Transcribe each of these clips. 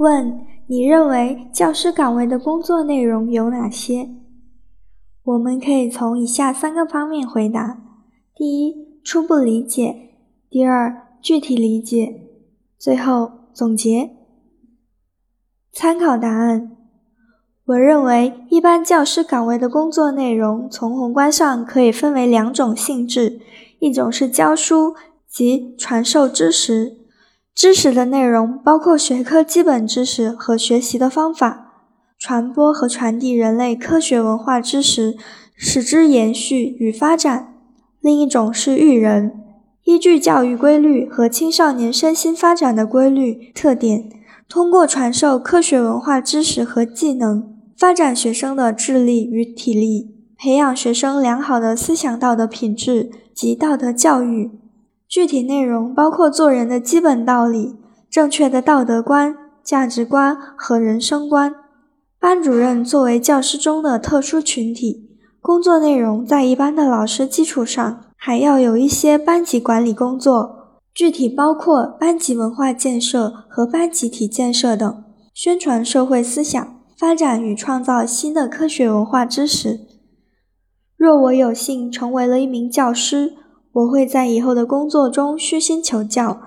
问：你认为教师岗位的工作内容有哪些？我们可以从以下三个方面回答：第一，初步理解；第二，具体理解；最后总结。参考答案：我认为，一般教师岗位的工作内容，从宏观上可以分为两种性质：一种是教书及传授知识，知识的内容包括学科基本知识和学习的方法。传播和传递人类科学文化知识，使之延续与发展。另一种是育人，依据教育规律和青少年身心发展的规律特点，通过传授科学文化知识和技能，发展学生的智力与体力，培养学生良好的思想道德品质及道德教育。具体内容包括做人的基本道理、正确的道德观、价值观和人生观。班主任作为教师中的特殊群体，工作内容在一般的老师基础上，还要有一些班级管理工作，具体包括班级文化建设和班集体建设等，宣传社会思想，发展与创造新的科学文化知识。若我有幸成为了一名教师，我会在以后的工作中虚心求教，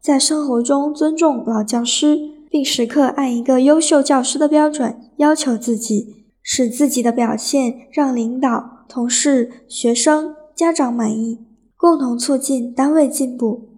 在生活中尊重老教师。并时刻按一个优秀教师的标准要求自己，使自己的表现让领导、同事、学生、家长满意，共同促进单位进步。